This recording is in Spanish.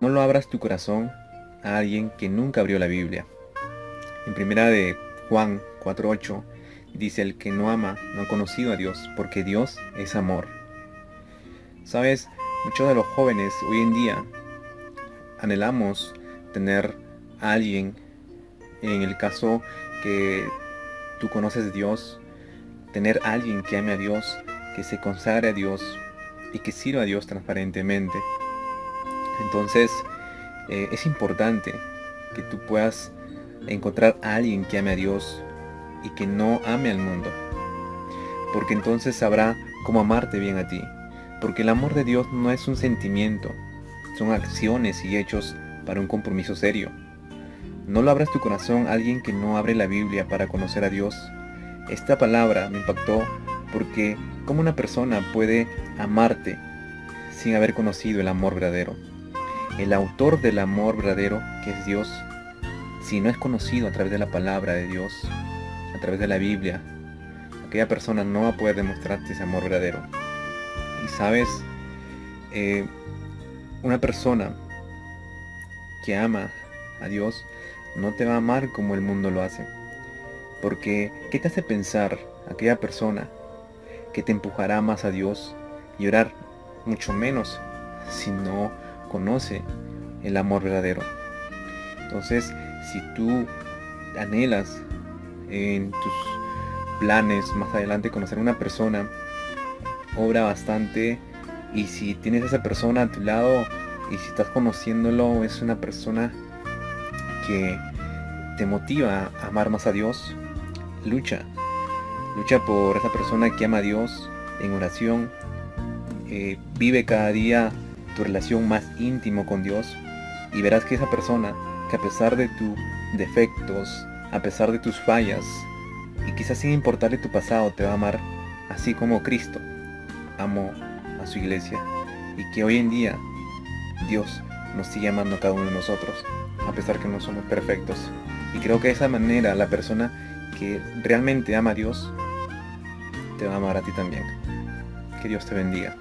No lo abras tu corazón a alguien que nunca abrió la Biblia. En primera de Juan 4.8 dice, el que no ama no ha conocido a Dios, porque Dios es amor. Sabes, muchos de los jóvenes hoy en día anhelamos tener a alguien, en el caso que tú conoces a Dios, tener a alguien que ame a Dios, que se consagre a Dios y que sirva a Dios transparentemente. Entonces, eh, es importante que tú puedas encontrar a alguien que ame a Dios y que no ame al mundo. Porque entonces sabrá cómo amarte bien a ti. Porque el amor de Dios no es un sentimiento, son acciones y hechos para un compromiso serio. No lo abras tu corazón a alguien que no abre la Biblia para conocer a Dios. Esta palabra me impactó porque cómo una persona puede amarte sin haber conocido el amor verdadero el autor del amor verdadero, que es Dios, si no es conocido a través de la palabra de Dios, a través de la Biblia, aquella persona no va a poder demostrarte ese amor verdadero. Y sabes, eh, una persona que ama a Dios no te va a amar como el mundo lo hace. Porque, ¿qué te hace pensar aquella persona que te empujará más a Dios y orar mucho menos si no conoce el amor verdadero. Entonces, si tú anhelas en tus planes más adelante conocer a una persona, obra bastante y si tienes a esa persona a tu lado y si estás conociéndolo es una persona que te motiva a amar más a Dios, lucha. Lucha por esa persona que ama a Dios en oración. Eh, vive cada día tu relación más íntimo con Dios y verás que esa persona, que a pesar de tus defectos, a pesar de tus fallas, y quizás sin importarle tu pasado, te va a amar así como Cristo amó a su iglesia. Y que hoy en día Dios nos sigue amando a cada uno de nosotros, a pesar que no somos perfectos. Y creo que de esa manera la persona que realmente ama a Dios, te va a amar a ti también. Que Dios te bendiga.